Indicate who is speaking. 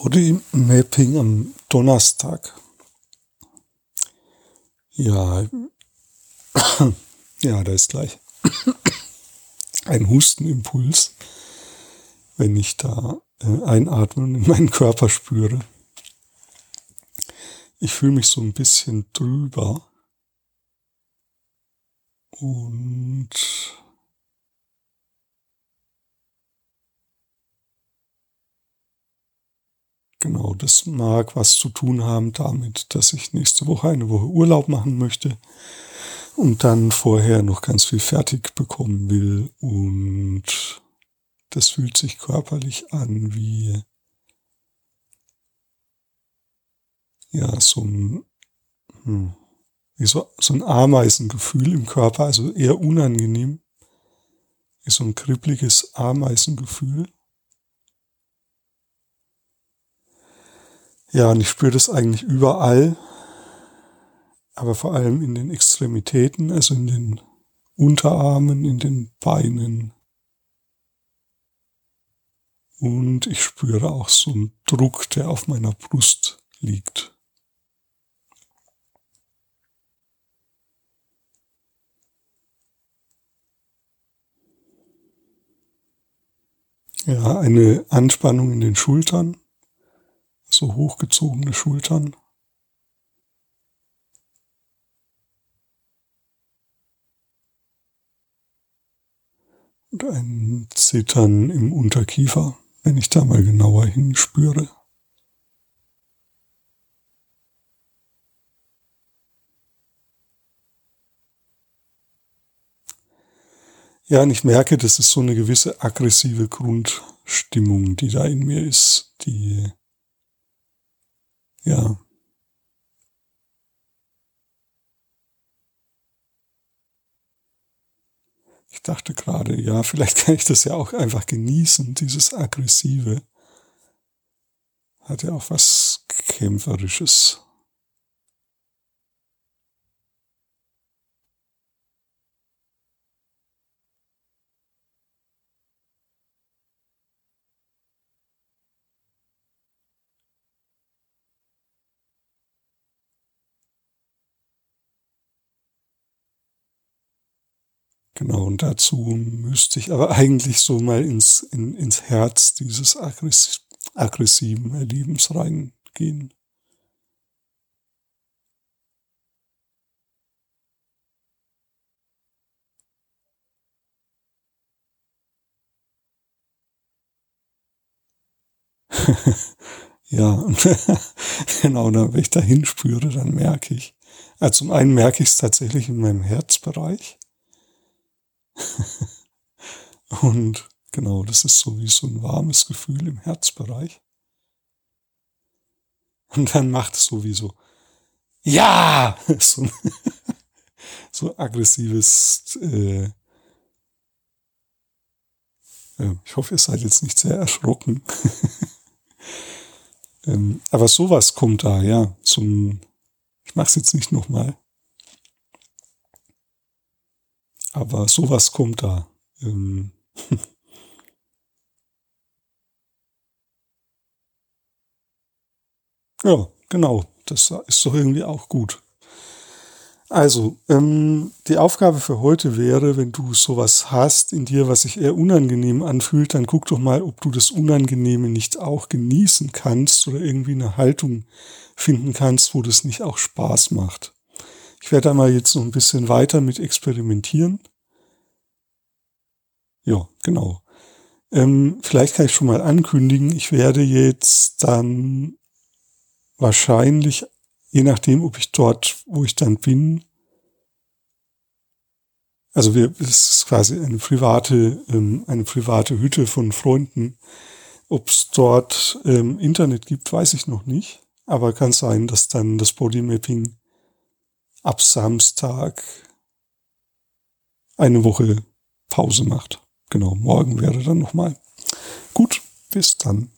Speaker 1: Body Mapping am Donnerstag. Ja, ja, da ist gleich ein Hustenimpuls, wenn ich da äh, einatmen in meinen Körper spüre. Ich fühle mich so ein bisschen drüber und Genau, das mag was zu tun haben damit, dass ich nächste Woche eine Woche Urlaub machen möchte und dann vorher noch ganz viel fertig bekommen will und das fühlt sich körperlich an wie ja so ein hm, wie so, so ein Ameisengefühl im Körper, also eher unangenehm, wie so ein kribbliges Ameisengefühl. Ja, und ich spüre das eigentlich überall, aber vor allem in den Extremitäten, also in den Unterarmen, in den Beinen. Und ich spüre auch so einen Druck, der auf meiner Brust liegt. Ja, eine Anspannung in den Schultern so hochgezogene Schultern. Und ein Zittern im Unterkiefer, wenn ich da mal genauer hinspüre. Ja, und ich merke, das ist so eine gewisse aggressive Grundstimmung, die da in mir ist, die ja. Ich dachte gerade, ja, vielleicht kann ich das ja auch einfach genießen, dieses Aggressive. Hat ja auch was Kämpferisches. Genau, und dazu müsste ich aber eigentlich so mal ins, in, ins Herz dieses aggress aggressiven Erlebens reingehen. ja, genau, wenn ich da hinspüre, dann merke ich. Also zum einen merke ich es tatsächlich in meinem Herzbereich. Und genau, das ist so wie so ein warmes Gefühl im Herzbereich. Und dann macht es sowieso, ja, so, so aggressives, äh, äh, ich hoffe, ihr seid jetzt nicht sehr erschrocken. ähm, aber sowas kommt da, ja, zum, ich mache es jetzt nicht nochmal. Aber sowas kommt da. Ähm ja, genau. Das ist doch irgendwie auch gut. Also, ähm, die Aufgabe für heute wäre, wenn du sowas hast in dir, was sich eher unangenehm anfühlt, dann guck doch mal, ob du das Unangenehme nicht auch genießen kannst oder irgendwie eine Haltung finden kannst, wo das nicht auch Spaß macht. Ich werde da mal jetzt noch ein bisschen weiter mit experimentieren. Ja, genau. Ähm, vielleicht kann ich schon mal ankündigen, ich werde jetzt dann wahrscheinlich, je nachdem, ob ich dort, wo ich dann bin, also wir, es ist quasi eine private, ähm, eine private Hütte von Freunden. Ob es dort ähm, Internet gibt, weiß ich noch nicht. Aber kann sein, dass dann das Bodymapping ab Samstag eine Woche Pause macht. Genau, morgen wäre dann nochmal. Gut, bis dann.